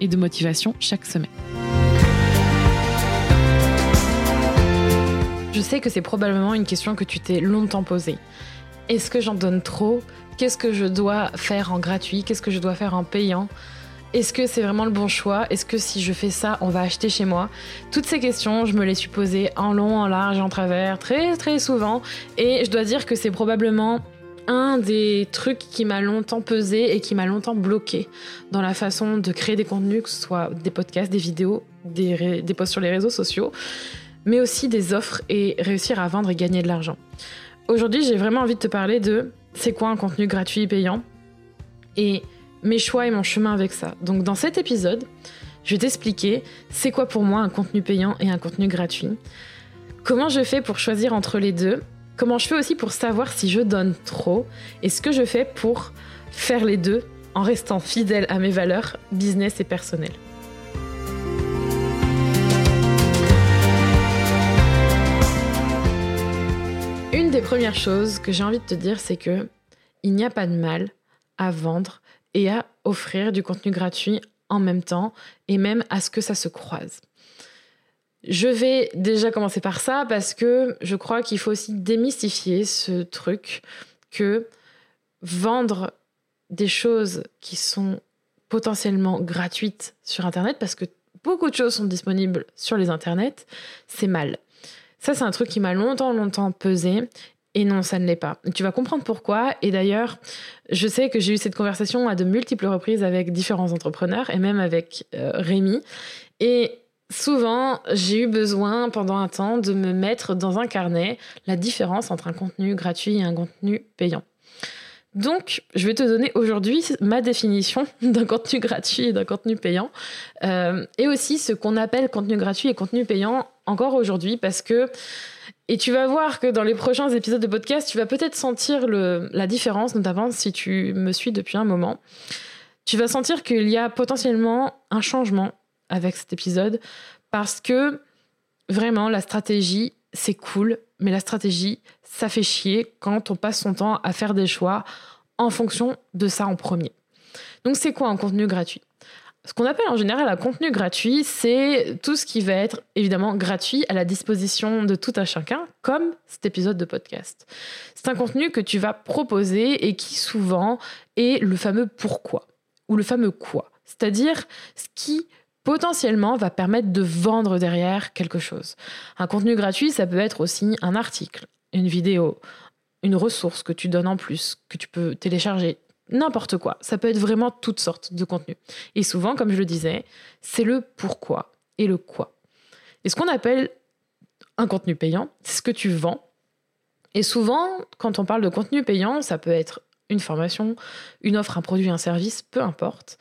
et de motivation chaque semaine. Je sais que c'est probablement une question que tu t'es longtemps posée. Est-ce que j'en donne trop? Qu'est-ce que je dois faire en gratuit? Qu'est-ce que je dois faire en payant? Est-ce que c'est vraiment le bon choix? Est-ce que si je fais ça, on va acheter chez moi? Toutes ces questions, je me les suis posées en long, en large, en travers, très très souvent. Et je dois dire que c'est probablement un des trucs qui m'a longtemps pesé et qui m'a longtemps bloqué dans la façon de créer des contenus, que ce soit des podcasts, des vidéos, des, des posts sur les réseaux sociaux, mais aussi des offres et réussir à vendre et gagner de l'argent. Aujourd'hui, j'ai vraiment envie de te parler de c'est quoi un contenu gratuit et payant et mes choix et mon chemin avec ça. Donc dans cet épisode, je vais t'expliquer c'est quoi pour moi un contenu payant et un contenu gratuit. Comment je fais pour choisir entre les deux Comment je fais aussi pour savoir si je donne trop Et ce que je fais pour faire les deux en restant fidèle à mes valeurs business et personnelles. Une des premières choses que j'ai envie de te dire, c'est que il n'y a pas de mal à vendre et à offrir du contenu gratuit en même temps et même à ce que ça se croise. Je vais déjà commencer par ça parce que je crois qu'il faut aussi démystifier ce truc que vendre des choses qui sont potentiellement gratuites sur Internet, parce que beaucoup de choses sont disponibles sur les Internets, c'est mal. Ça, c'est un truc qui m'a longtemps, longtemps pesé. Et non, ça ne l'est pas. Tu vas comprendre pourquoi. Et d'ailleurs, je sais que j'ai eu cette conversation à de multiples reprises avec différents entrepreneurs et même avec euh, Rémi. Et Souvent, j'ai eu besoin pendant un temps de me mettre dans un carnet la différence entre un contenu gratuit et un contenu payant. Donc, je vais te donner aujourd'hui ma définition d'un contenu gratuit et d'un contenu payant, euh, et aussi ce qu'on appelle contenu gratuit et contenu payant encore aujourd'hui, parce que, et tu vas voir que dans les prochains épisodes de podcast, tu vas peut-être sentir la différence, notamment si tu me suis depuis un moment. Tu vas sentir qu'il y a potentiellement un changement avec cet épisode parce que vraiment la stratégie c'est cool, mais la stratégie ça fait chier quand on passe son temps à faire des choix en fonction de ça en premier. Donc c'est quoi un contenu gratuit? Ce qu'on appelle en général un contenu gratuit, c'est tout ce qui va être évidemment gratuit à la disposition de tout un chacun, comme cet épisode de podcast. C'est un contenu que tu vas proposer et qui souvent est le fameux pourquoi ou le fameux quoi. C'est-à-dire ce qui potentiellement va permettre de vendre derrière quelque chose. Un contenu gratuit, ça peut être aussi un article, une vidéo, une ressource que tu donnes en plus, que tu peux télécharger, n'importe quoi. Ça peut être vraiment toutes sortes de contenus. Et souvent, comme je le disais, c'est le pourquoi et le quoi. Et ce qu'on appelle un contenu payant, c'est ce que tu vends. Et souvent, quand on parle de contenu payant, ça peut être une formation, une offre, un produit, un service, peu importe.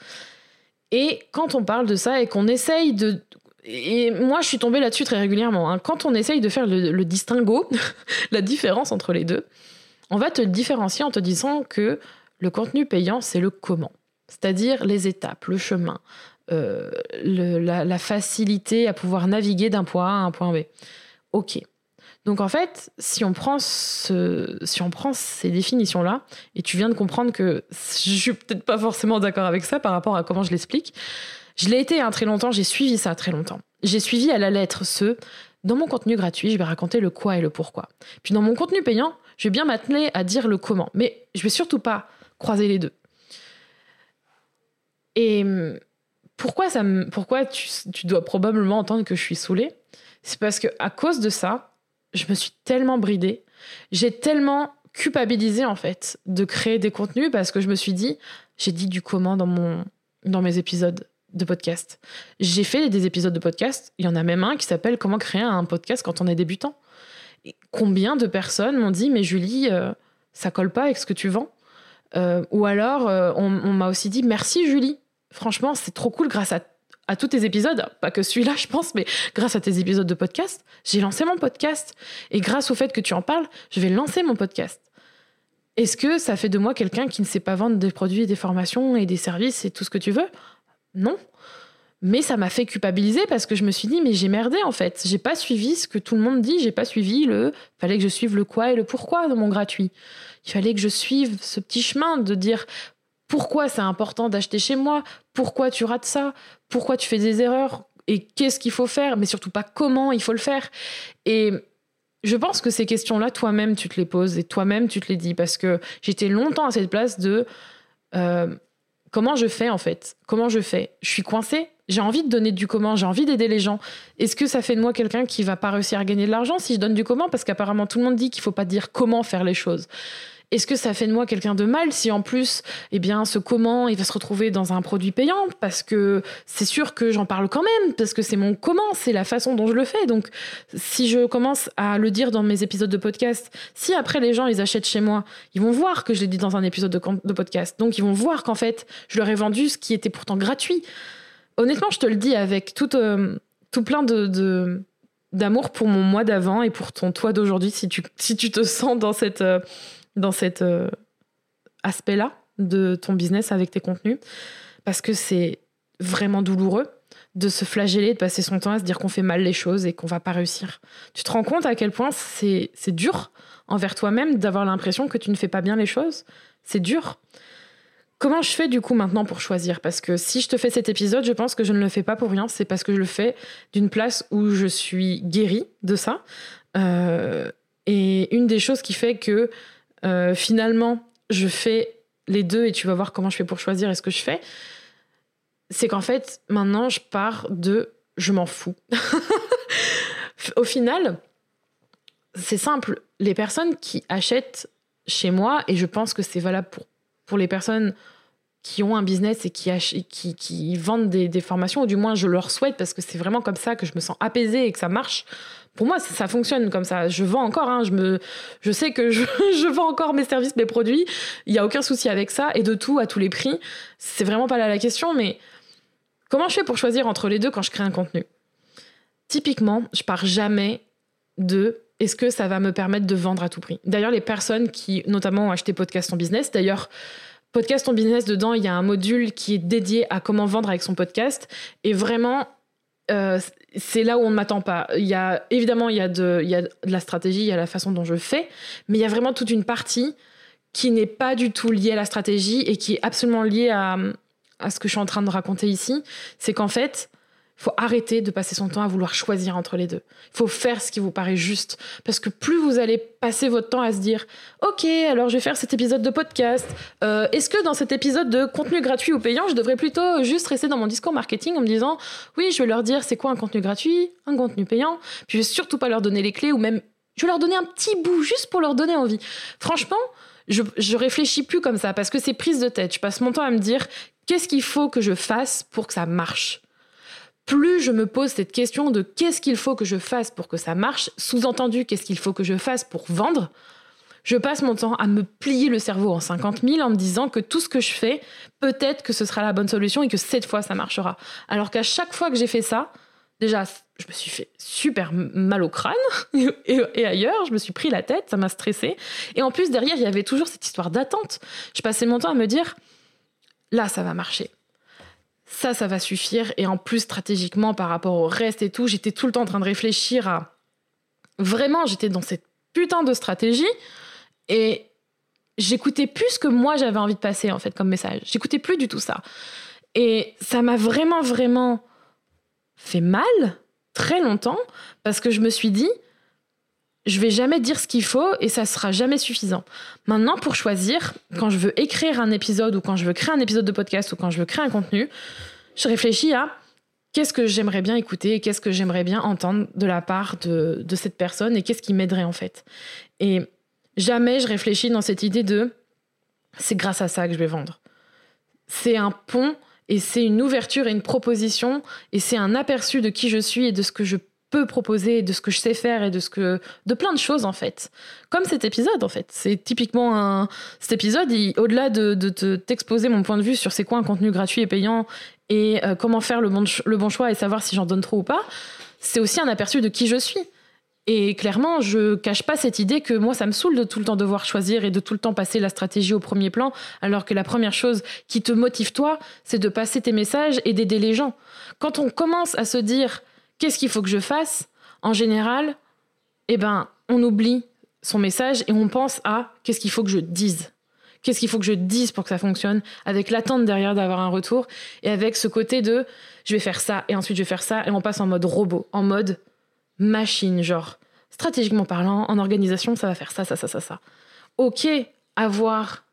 Et quand on parle de ça et qu'on essaye de... Et moi, je suis tombée là-dessus très régulièrement. Hein. Quand on essaye de faire le, distinguo, la différence entre les deux, on va te différencier en te disant que le contenu payant, c'est le comment. C'est-à-dire les étapes, le chemin, euh, la, la, facilité à pouvoir naviguer d'un point A à un point B. Ok. Donc en fait, si on prend, ces définitions-là, et tu viens de comprendre que je suis peut-être pas forcément d'accord avec ça par rapport à comment je l'explique, je l'ai été un très longtemps, j'ai suivi ça très longtemps. J'ai suivi à la lettre ce, dans mon contenu gratuit, je vais raconter le quoi et le pourquoi. Puis dans mon contenu payant, je vais bien m'atteler à dire le comment, mais je vais surtout pas croiser les deux. Et hum, pourquoi, tu dois probablement entendre que je suis saoulée? C'est parce que à cause de ça, je me suis tellement bridée. J'ai tellement culpabilisé en fait de créer des contenus parce que je me suis dit, j'ai dit du comment dans, mon, dans mes épisodes de podcast. J'ai fait des épisodes de podcast, il y en a même un qui s'appelle Comment créer un podcast quand on est débutant. Et combien de personnes m'ont dit, mais Julie, euh, ça colle pas avec ce que tu vends euh, Ou alors, euh, on, m'a aussi dit, merci Julie. Franchement, c'est trop cool grâce à, à tous tes épisodes, pas que celui-là, je pense, mais grâce à tes épisodes de podcast, j'ai lancé mon podcast. Et grâce au fait que tu en parles, je vais lancer mon podcast. Est-ce que ça fait de moi quelqu'un qui ne sait pas vendre des produits, des formations et des services et tout ce que tu veux? Non. Mais ça m'a fait culpabiliser parce que je me suis dit, mais j'ai merdé en fait. J'ai pas suivi ce que tout le monde dit. J'ai pas suivi le. Fallait que je suive le quoi et le pourquoi de mon gratuit. Il fallait que je suive ce petit chemin de dire pourquoi c'est important d'acheter chez moi, pourquoi tu rates ça, pourquoi tu fais des erreurs? Et qu'est-ce qu'il faut faire, mais surtout pas comment il faut le faire. Et je pense que ces questions-là, toi-même, tu te les poses et toi-même, tu te les dis parce que j'étais longtemps à cette place de euh, comment je fais en fait? Comment je fais? Je suis coincée? J'ai envie de donner du comment, j'ai envie d'aider les gens. Est-ce que ça fait de moi quelqu'un qui va pas réussir à gagner de l'argent si je donne du comment? Parce qu'apparemment tout le monde dit qu'il faut pas dire comment faire les choses. Est-ce que ça fait de moi quelqu'un de mal si en plus, eh bien, ce comment, il va se retrouver dans un produit payant? Parce que c'est sûr que j'en parle quand même, parce que c'est mon comment, c'est la façon dont je le fais. Donc, si je commence à le dire dans mes épisodes de podcast, si après les gens, ils achètent chez moi, ils vont voir que je l'ai dit dans un épisode de, podcast. Donc, ils vont voir qu'en fait, je leur ai vendu ce qui était pourtant gratuit. Honnêtement, je te le dis avec tout, euh, plein de, d'amour pour mon moi d'avant et pour ton toi d'aujourd'hui si tu, si tu te sens dans cette... Dans cet euh, aspect-là de ton business avec tes contenus, parce que c'est vraiment douloureux de se flageller, de passer son temps à se dire qu'on fait mal les choses et qu'on va pas réussir. Tu te rends compte à quel point c'est dur envers toi-même d'avoir l'impression que tu ne fais pas bien les choses? C'est dur. Comment je fais du coup maintenant pour choisir? Parce que si je te fais cet épisode, je pense que je ne le fais pas pour rien. C'est parce que je le fais d'une place où je suis guérie de ça. Euh, et une des choses qui fait que euh, finalement, je fais les deux et tu vas voir comment je fais pour choisir et ce que je fais. C'est qu'en fait, maintenant, je pars de je m'en fous. Au final, c'est simple. Les personnes qui achètent chez moi, et je pense que c'est valable pour, pour les personnes qui ont un business et qui, qui, qui vendent des, des, formations, ou du moins je leur souhaite, parce que c'est vraiment comme ça que je me sens apaisée et que ça marche pour moi, ça, fonctionne comme ça. Je vends encore, hein. je, me, je sais que je, vends encore mes services, mes produits. Il n'y a aucun souci avec ça. Et de tout, à tous les prix. C'est vraiment pas là la question, mais comment je fais pour choisir entre les deux quand je crée un contenu? Typiquement, je pars jamais de est-ce que ça va me permettre de vendre à tout prix? D'ailleurs, les personnes qui, notamment, ont acheté Podcast en Business, d'ailleurs, Podcast en Business, dedans, il y a un module qui est dédié à comment vendre avec son podcast. Et vraiment, euh, c'est là où on ne m'attend pas. Il y a évidemment il y a, de, il y a de la stratégie, il y a la façon dont je fais, mais il y a vraiment toute une partie qui n'est pas du tout liée à la stratégie et qui est absolument liée à, à ce que je suis en train de raconter ici. C'est qu'en fait, faut arrêter de passer son temps à vouloir choisir entre les deux. Il faut faire ce qui vous paraît juste. Parce que plus vous allez passer votre temps à se dire Ok, alors je vais faire cet épisode de podcast. Euh, est-ce que dans cet épisode de contenu gratuit ou payant, je devrais plutôt juste rester dans mon discours marketing en me disant Oui, je vais leur dire c'est quoi un contenu gratuit, un contenu payant. Puis je vais surtout pas leur donner les clés ou même je vais leur donner un petit bout juste pour leur donner envie. Franchement, je, je réfléchis plus comme ça parce que c'est prise de tête. Je passe mon temps à me dire Qu'est-ce qu'il faut que je fasse pour que ça marche? Plus je me pose cette question de qu'est-ce qu'il faut que je fasse pour que ça marche, sous-entendu qu'est-ce qu'il faut que je fasse pour vendre, je passe mon temps à me plier le cerveau en 50 000 en me disant que tout ce que je fais, peut-être que ce sera la bonne solution et que cette fois ça marchera. Alors qu'à chaque fois que j'ai fait ça, déjà, je me suis fait super mal au crâne et, ailleurs, je me suis pris la tête, ça m'a stressé. Et en plus, derrière, il y avait toujours cette histoire d'attente. Je passais mon temps à me dire, là, ça va marcher ça, ça va suffire. Et en plus, stratégiquement, par rapport au reste et tout, j'étais tout le temps en train de réfléchir à... Vraiment, j'étais dans cette putain de stratégie. Et j'écoutais plus ce que moi j'avais envie de passer, en fait, comme message. J'écoutais plus du tout ça. Et ça m'a vraiment, vraiment fait mal, très longtemps, parce que je me suis dit, je vais jamais dire ce qu'il faut et ça sera jamais suffisant. Maintenant, pour choisir, quand je veux écrire un épisode ou quand je veux créer un épisode de podcast ou quand je veux créer un contenu, je réfléchis à qu'est-ce que j'aimerais bien écouter et qu'est-ce que j'aimerais bien entendre de la part de, cette personne et qu'est-ce qui m'aiderait en fait. Et jamais je réfléchis dans cette idée de c'est grâce à ça que je vais vendre. C'est un pont et c'est une ouverture et une proposition et c'est un aperçu de qui je suis et de ce que je peux proposer, de ce que je sais faire et de ce que de plein de choses en fait. Comme cet épisode en fait. C'est typiquement un cet épisode, au-delà de, de t'exposer mon point de vue sur c'est quoi un contenu gratuit et payant et euh, comment faire le bon, le bon choix et savoir si j'en donne trop ou pas, c'est aussi un aperçu de qui je suis. Et clairement, je cache pas cette idée que moi, ça me saoule de tout le temps devoir choisir et de tout le temps passer la stratégie au premier plan, alors que la première chose qui te motive toi, c'est de passer tes messages et d'aider les gens. Quand on commence à se dire qu'est-ce qu'il faut que je fasse, en général, eh ben, on oublie son message et on pense à qu'est-ce qu'il faut que je dise. Qu'est-ce qu'il faut que je dise pour que ça fonctionne, avec l'attente derrière d'avoir un retour et avec ce côté de je vais faire ça et ensuite je vais faire ça et on passe en mode robot, en mode machine, genre stratégiquement parlant, en organisation, ça va faire ça, ça, ça, ça, ça. Ok, avoir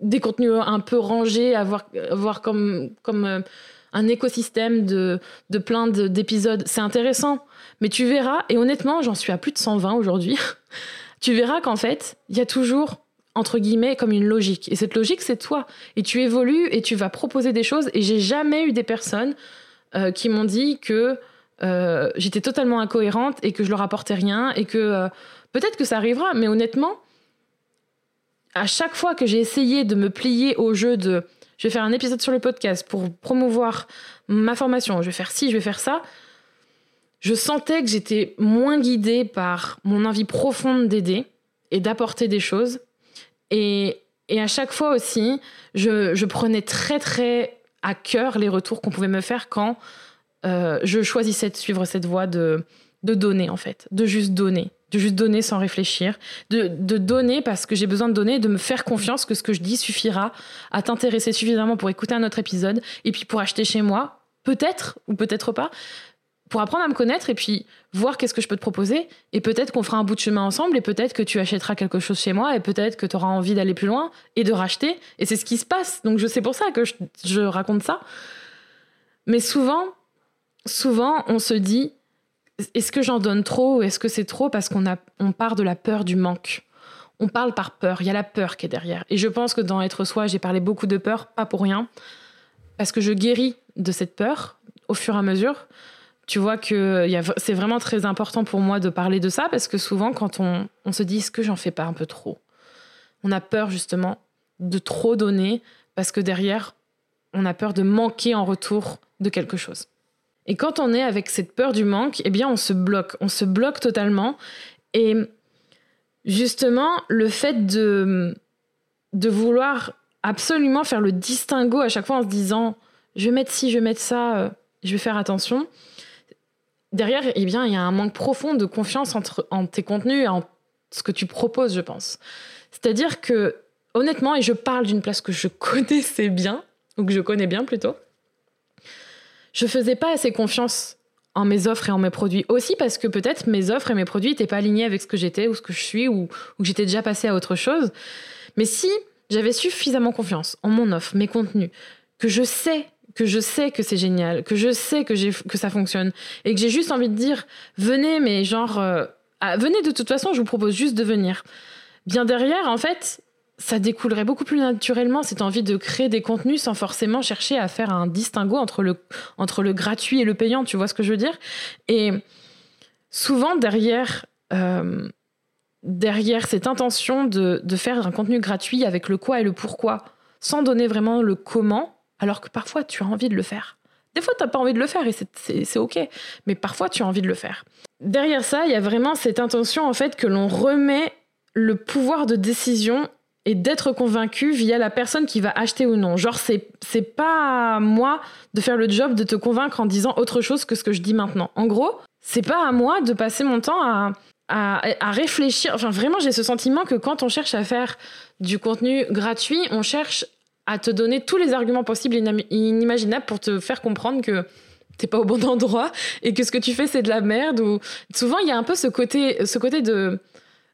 des contenus un peu rangés, avoir, avoir comme, comme euh, un écosystème de, de plein d'épisodes, c'est intéressant. Mais tu verras, et honnêtement, j'en suis à plus de 120 aujourd'hui, tu verras qu'en fait, il y a toujours, entre guillemets, comme une logique. Et cette logique, c'est toi. Et tu évolues et tu vas proposer des choses. Et j'ai jamais eu des personnes euh, qui m'ont dit que euh, j'étais totalement incohérente et que je leur apportais rien. Et que euh, peut-être que ça arrivera, mais honnêtement, à chaque fois que j'ai essayé de me plier au jeu de je vais faire un épisode sur le podcast pour promouvoir ma formation, je vais faire ci, je vais faire ça, je sentais que j'étais moins guidée par mon envie profonde d'aider et d'apporter des choses. Et, à chaque fois aussi, je, prenais très très à cœur les retours qu'on pouvait me faire quand euh, je choisissais de suivre cette voie de, de donner en fait, de juste donner, de juste donner sans réfléchir, de, de donner parce que j'ai besoin de donner, de me faire confiance que ce que je dis suffira à t'intéresser suffisamment pour écouter un autre épisode et puis pour acheter chez moi, peut-être ou peut-être pas, pour apprendre à me connaître et puis voir qu'est-ce que je peux te proposer. Et peut-être qu'on fera un bout de chemin ensemble et peut-être que tu achèteras quelque chose chez moi et peut-être que tu auras envie d'aller plus loin et de racheter. Et c'est ce qui se passe. Donc je sais pour ça que je, raconte ça. Mais souvent, souvent, on se dit, est-ce que j'en donne trop ou est-ce que c'est trop parce qu'on on part de la peur du manque on parle par peur, il y a la peur qui est derrière. Et je pense que dans Être Soi, j'ai parlé beaucoup de peur, pas pour rien, parce que je guéris de cette peur au fur et à mesure tu vois que c'est vraiment très important pour moi de parler de ça parce que souvent, quand on, se dit est-ce que j'en fais pas un peu trop? On a peur justement de trop donner parce que derrière, on a peur de manquer en retour de quelque chose. Et quand on est avec cette peur du manque, eh bien, on se bloque. On se bloque totalement. Et justement, le fait de, de vouloir absolument faire le distinguo à chaque fois en se disant je vais mettre ci, je vais mettre ça, euh, je vais faire attention, derrière, eh bien, il y a un manque profond de confiance entre, en tes contenus et en ce que tu proposes, je pense. C'est-à-dire que, honnêtement, et je parle d'une place que je connaissais bien, ou que je connais bien plutôt, je faisais pas assez confiance en mes offres et en mes produits. Aussi parce que peut-être mes offres et mes produits n'étaient pas alignés avec ce que j'étais ou ce que je suis ou, que j'étais déjà passé à autre chose. Mais si j'avais suffisamment confiance en mon offre, mes contenus, que je sais que je sais que c'est génial, que je sais que, que ça fonctionne, et que j'ai juste envie de dire, venez, mais genre, euh, ah, venez de toute façon, je vous propose juste de venir. Bien derrière, en fait, ça découlerait beaucoup plus naturellement cette envie de créer des contenus sans forcément chercher à faire un distinguo entre le, entre le gratuit et le payant, tu vois ce que je veux dire? Et souvent, derrière, euh, derrière cette intention de, de faire un contenu gratuit avec le quoi et le pourquoi, sans donner vraiment le comment, alors que parfois tu as envie de le faire. Des fois, tu n'as pas envie de le faire et c'est OK, mais parfois tu as envie de le faire. Derrière ça, il y a vraiment cette intention en fait que l'on remet le pouvoir de décision et d'être convaincu via la personne qui va acheter ou non. Genre, c'est, c'est pas à moi de faire le job de te convaincre en disant autre chose que ce que je dis maintenant. En gros, c'est pas à moi de passer mon temps à, à réfléchir. Enfin, vraiment, j'ai ce sentiment que quand on cherche à faire du contenu gratuit, on cherche à te donner tous les arguments possibles et inimaginables pour te faire comprendre que t'es pas au bon endroit et que ce que tu fais c'est de la merde ou souvent il y a un peu ce côté ce côté de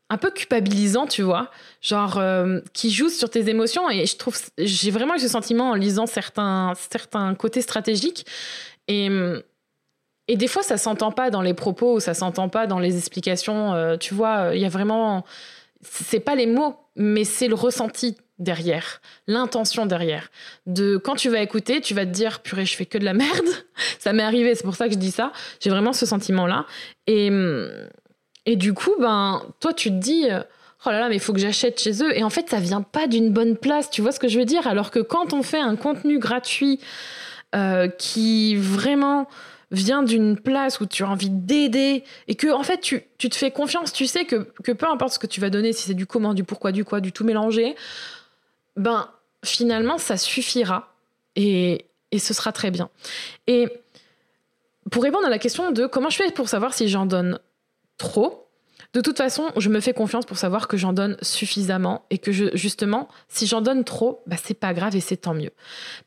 un peu culpabilisant tu vois genre euh, qui joue sur tes émotions et je trouve j'ai vraiment eu ce sentiment en lisant certains certains côtés stratégiques et et des fois ça s'entend pas dans les propos ça s'entend pas dans les explications euh, tu vois il y a vraiment c'est pas les mots mais c'est le ressenti derrière, l'intention derrière. De quand tu vas écouter, tu vas te dire purée, je fais que de la merde. ça m'est arrivé, c'est pour ça que je dis ça. J'ai vraiment ce sentiment-là. Et, et du coup, ben, toi, tu te dis oh là là, mais il faut que j'achète chez eux. Et en fait, ça vient pas d'une bonne place, tu vois ce que je veux dire? Alors que quand on fait un contenu gratuit euh, qui vraiment vient d'une place où tu as envie d'aider et que en fait tu, tu, te fais confiance, tu sais que, que peu importe ce que tu vas donner, si c'est du comment, du pourquoi, du quoi, du tout mélangé, ben finalement ça suffira et, et ce sera très bien. Et pour répondre à la question de comment je fais pour savoir si j'en donne trop, de toute façon, je me fais confiance pour savoir que j'en donne suffisamment et que justement, si j'en donne trop, bah, c'est pas grave et c'est tant mieux.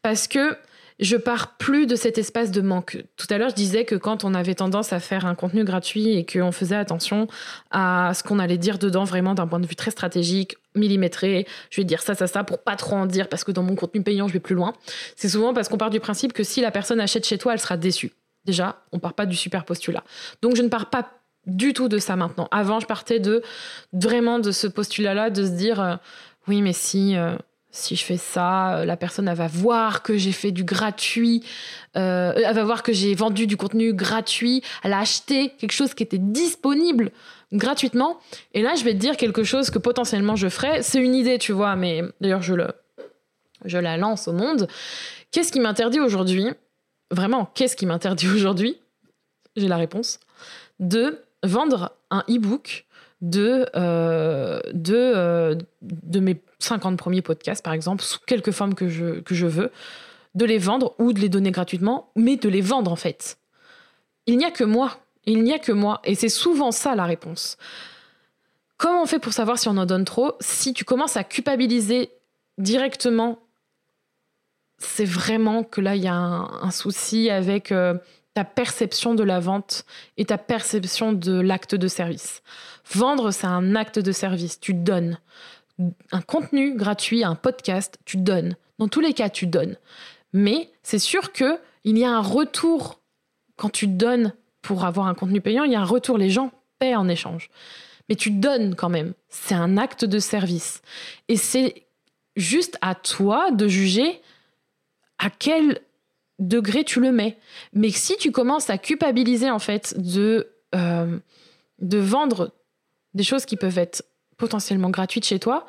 Parce que je pars plus de cet espace de manque. Tout à l'heure, je disais que quand on avait tendance à faire un contenu gratuit et qu'on faisait attention à ce qu'on allait dire dedans vraiment d'un point de vue très stratégique, millimétré, je vais dire ça, ça, ça pour pas trop en dire parce que dans mon contenu payant, je vais plus loin. C'est souvent parce qu'on part du principe que si la personne achète chez toi, elle sera déçue. Déjà, on part pas du super postulat. Donc je ne pars pas du tout de ça maintenant. Avant, je partais de vraiment de ce postulat-là, de se dire euh, oui, mais si euh, si je fais ça, euh, la personne va voir que j'ai fait du gratuit, elle va voir que j'ai vendu du contenu gratuit, elle a acheté quelque chose qui était disponible gratuitement. Et là, je vais te dire quelque chose que potentiellement je ferais. C'est une idée, tu vois, mais d'ailleurs je le je la lance au monde. Qu'est-ce qui m'interdit aujourd'hui? Vraiment, qu'est-ce qui m'interdit aujourd'hui? J'ai la réponse. De vendre un e-book de, euh, de, euh, de mes 50 premiers podcasts, par exemple, sous quelque forme que je, que je veux, de les vendre ou de les donner gratuitement, mais de les vendre en fait. Il n'y a que moi. Il n'y a que moi. Et c'est souvent ça la réponse. Comment on fait pour savoir si on en donne trop? Si tu commences à culpabiliser directement, c'est vraiment que là, il y a un, souci avec... Euh, ta perception de la vente et ta perception de l'acte de service. Vendre, c'est un acte de service, tu donnes. Un contenu gratuit, un podcast, tu donnes. Dans tous les cas, tu donnes. Mais c'est sûr que il y a un retour quand tu donnes pour avoir un contenu payant, il y a un retour, les gens paient en échange. Mais tu donnes quand même. C'est un acte de service. Et c'est juste à toi de juger à quel degré tu le mets. Mais si tu commences à culpabiliser en fait de, euh, de vendre des choses qui peuvent être potentiellement gratuites chez toi,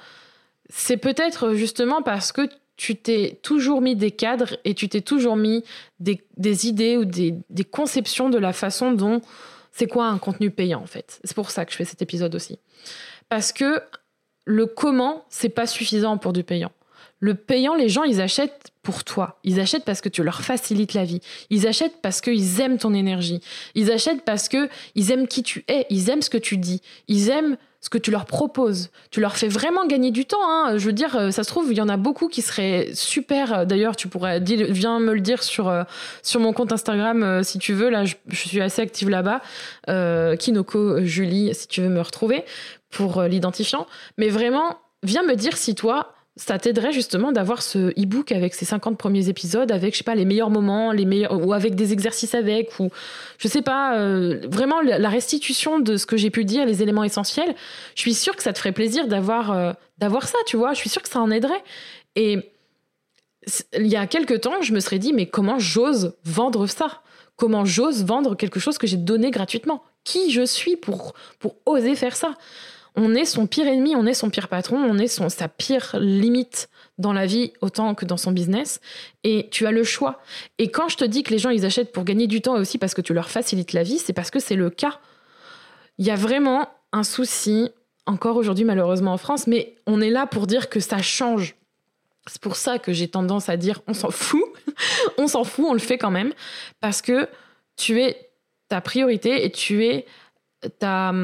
c'est peut-être justement parce que tu t'es toujours mis des cadres et tu t'es toujours mis des, des idées ou des, des, conceptions de la façon dont c'est quoi un contenu payant en fait. C'est pour ça que je fais cet épisode aussi. Parce que le comment, c'est pas suffisant pour du payant. Le payant, les gens, ils achètent pour toi. Ils achètent parce que tu leur facilites la vie. Ils achètent parce qu'ils aiment ton énergie. Ils achètent parce que ils aiment qui tu es. Ils aiment ce que tu dis. Ils aiment ce que tu leur proposes. Tu leur fais vraiment gagner du temps. Hein. Je veux dire, euh, ça se trouve, il y en a beaucoup qui seraient super. Euh, d'ailleurs, tu pourrais dire, viens me le dire sur euh, sur mon compte Instagram si tu veux. Là, je, je suis assez active là-bas. Kinoko Julie, si tu veux me retrouver pour l'identifiant. Mais vraiment, viens me dire si toi ça t'aiderait justement d'avoir ce e-book avec ces 50 premiers épisodes, avec, je sais pas, les meilleurs moments, les meilleurs, ou avec des exercices avec, ou je sais pas, euh, vraiment la restitution de ce que j'ai pu dire, les éléments essentiels. Je suis sûre que ça te ferait plaisir d'avoir euh, d'avoir ça, tu vois. Je suis sûre que ça en aiderait. Et il y a quelques temps, je me serais dit, mais comment j'ose vendre ça? Comment j'ose vendre quelque chose que j'ai donné gratuitement? Qui je suis pour, pour oser faire ça? On est son pire ennemi, on est son pire patron, on est son, sa pire limite dans la vie autant que dans son business. Et tu as le choix. Et quand je te dis que les gens, ils achètent pour gagner du temps et aussi parce que tu leur facilites la vie, c'est parce que c'est le cas. Il y a vraiment un souci, encore aujourd'hui malheureusement en France, mais on est là pour dire que ça change. C'est pour ça que j'ai tendance à dire on s'en fout, on s'en fout, on le fait quand même, parce que tu es ta priorité et tu es ta,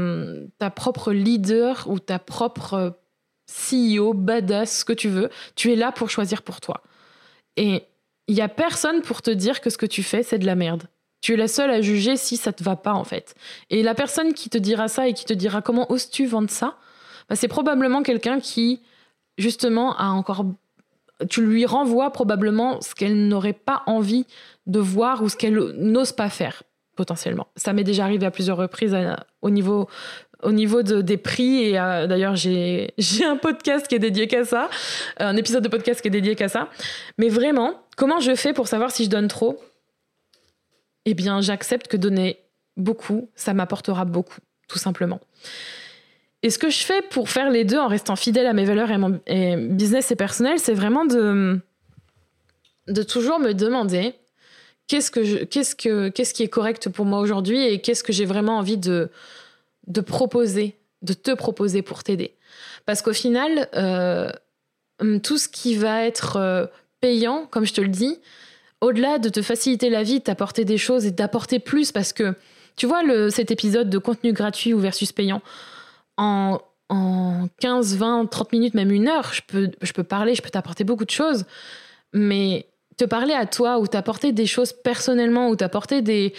ta propre leader ou ta propre CEO, badass, ce que tu veux, tu es là pour choisir pour toi. Et il y a personne pour te dire que ce que tu fais, c'est de la merde. Tu es la seule à juger si ça te va pas, en fait. Et la personne qui te dira ça et qui te dira comment oses-tu vendre ça, bah, c'est probablement quelqu'un qui, justement, a encore. Tu lui renvoies probablement ce qu'elle n'aurait pas envie de voir ou ce qu'elle n'ose pas faire potentiellement. Ça m'est déjà arrivé à plusieurs reprises euh, au niveau au niveau de, des prix et euh, d'ailleurs j'ai j'ai un podcast qui est dédié qu'à ça, un épisode de podcast qui est dédié qu'à ça. Mais vraiment, comment je fais pour savoir si je donne trop? Eh bien, j'accepte que donner beaucoup, ça m'apportera beaucoup, tout simplement. Et ce que je fais pour faire les deux en restant fidèle à mes valeurs et et business et personnel, c'est vraiment de, de toujours me demander qu'est-ce, que qu'est-ce, que, qu'est-ce qui est correct pour moi aujourd'hui et qu'est-ce que j'ai vraiment envie de, de proposer, de te proposer pour t'aider. Parce qu'au final, euh, tout ce qui va être euh, payant, comme je te le dis, au-delà de te faciliter la vie, t'apporter des choses et d'apporter plus, parce que tu vois le, cet épisode de contenu gratuit ou versus payant, en, en 15, 20, 30 minutes, même une heure, je peux, je peux parler, je peux t'apporter beaucoup de choses, mais te parler à toi ou t'apporter des choses personnellement ou t'apporter des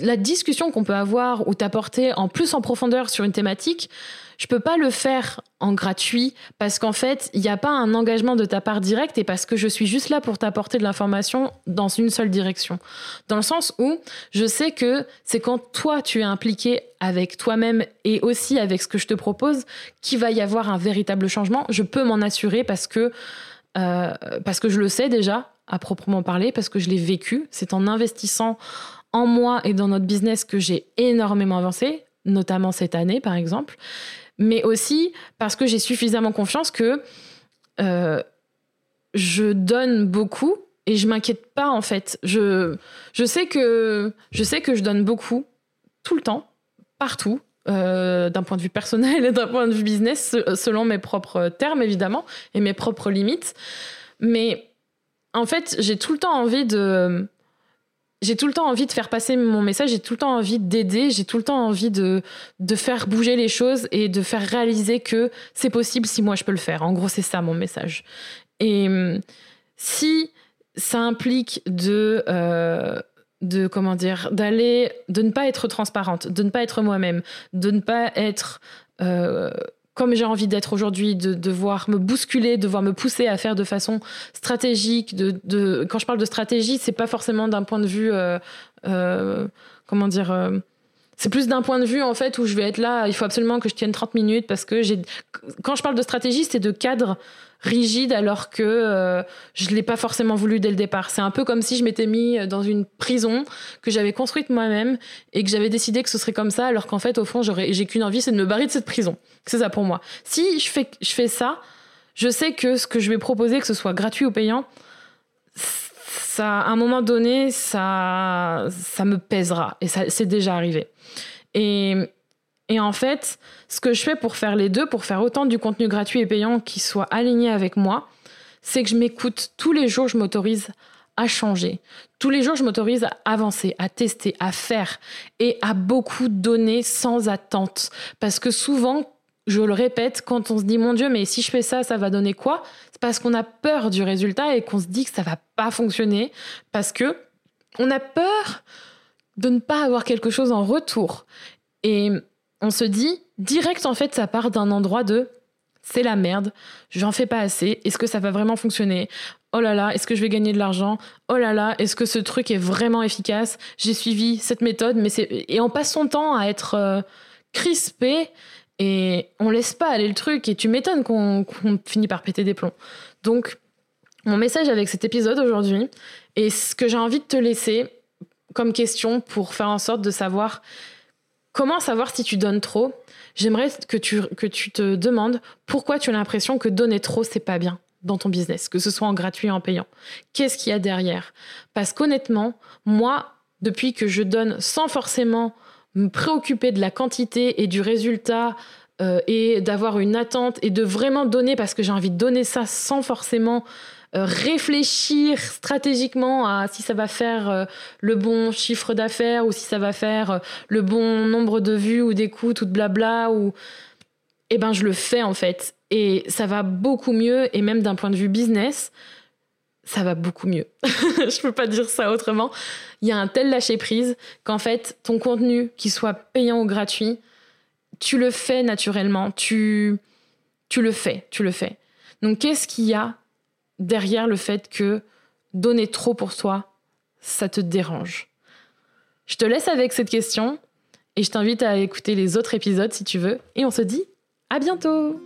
la discussion qu'on peut avoir ou t'apporter en plus en profondeur sur une thématique, je peux pas le faire en gratuit parce qu'en fait, il n'y a pas un engagement de ta part direct et parce que je suis juste là pour t'apporter de l'information dans une seule direction. Dans le sens où je sais que c'est quand toi tu es impliqué avec toi-même et aussi avec ce que je te propose qu'il va y avoir un véritable changement. Je peux m'en assurer parce que euh, parce que je le sais déjà à proprement parler parce que je l'ai vécu. C'est en investissant en moi et dans notre business que j'ai énormément avancé, notamment cette année par exemple mais aussi parce que j'ai suffisamment confiance que euh, je donne beaucoup et je m'inquiète pas en fait. Je, je, sais que, je sais que je donne beaucoup, tout le temps, partout, euh, d'un point de vue personnel et d'un point de vue business, selon mes propres termes évidemment et mes propres limites. Mais en fait, j'ai tout le temps envie de j'ai tout le temps envie de faire passer mon message, j'ai tout le temps envie d'aider, j'ai tout le temps envie de, faire bouger les choses et de faire réaliser que c'est possible si moi je peux le faire. En gros, c'est ça mon message. Et hum, si ça implique de, euh, de comment dire, d'aller, de ne pas être transparente, de ne pas être moi-même, de ne pas être euh, comme j'ai envie d'être aujourd'hui, de devoir me bousculer, de devoir me pousser à faire de façon stratégique. De, de... Quand je parle de stratégie, c'est pas forcément d'un point de vue, euh, euh, comment dire, euh, c'est plus d'un point de vue en fait où je vais être là. Il faut absolument que je tienne 30 minutes parce que j'ai. Quand je parle de stratégie, c'est de cadre rigide alors que euh, je l'ai pas forcément voulu dès le départ. C'est un peu comme si je m'étais mis dans une prison que j'avais construite moi-même et que j'avais décidé que ce serait comme ça alors qu'en fait au fond j'aurais j'ai qu'une envie c'est de me barrer de cette prison. C'est ça pour moi. Si je fais je fais ça, je sais que ce que je vais proposer que ce soit gratuit ou payant à un moment donné ça ça me pèsera et ça c'est déjà arrivé. Et et en fait, ce que je fais pour faire les deux, pour faire autant du contenu gratuit et payant qui soit aligné avec moi, c'est que je m'écoute tous les jours, je m'autorise à changer. Tous les jours, je m'autorise à avancer, à tester, à faire et à beaucoup donner sans attente. Parce que souvent, je le répète, quand on se dit mon Dieu, mais si je fais ça, ça va donner quoi? C'est parce qu'on a peur du résultat et qu'on se dit que ça va pas fonctionner parce que on a peur de ne pas avoir quelque chose en retour. Et on se dit direct en fait ça part d'un endroit de c'est la merde, j'en fais pas assez, est-ce que ça va vraiment fonctionner? Oh là là, est-ce que je vais gagner de l'argent? Oh là là, est-ce que ce truc est vraiment efficace? J'ai suivi cette méthode, mais c'est et on passe son temps à être euh, crispé et on laisse pas aller le truc et tu m'étonnes qu'on finit par péter des plombs. Donc mon message avec cet épisode aujourd'hui et ce que j'ai envie de te laisser comme question pour faire en sorte de savoir Comment savoir si tu donnes trop J'aimerais que tu, que tu te demandes pourquoi tu as l'impression que donner trop, c'est pas bien dans ton business, que ce soit en gratuit ou en payant. Qu'est-ce qu'il y a derrière? Parce qu'honnêtement, moi, depuis que je donne sans forcément me préoccuper de la quantité et du résultat euh, et d'avoir une attente et de vraiment donner parce que j'ai envie de donner ça sans forcément euh, réfléchir stratégiquement à si ça va faire euh, le bon chiffre d'affaires ou si ça va faire le bon nombre de vues ou d'écoutes ou de blabla ou eh ben je le fais en fait. Et ça va beaucoup mieux et même d'un point de vue business ça va beaucoup mieux. je peux pas dire ça autrement. Il y a un tel lâcher prise qu'en fait ton contenu qu'il soit payant ou gratuit, tu le fais naturellement, tu tu le fais, tu le fais. Donc qu'est-ce qu'il y a derrière le fait que donner trop pour toi, ça te dérange? Je te laisse avec cette question et je t'invite à écouter les autres épisodes si tu veux. Et on se dit à bientôt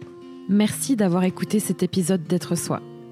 Merci d'avoir écouté cet épisode d'être soi.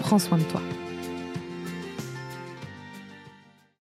prends soin de toi.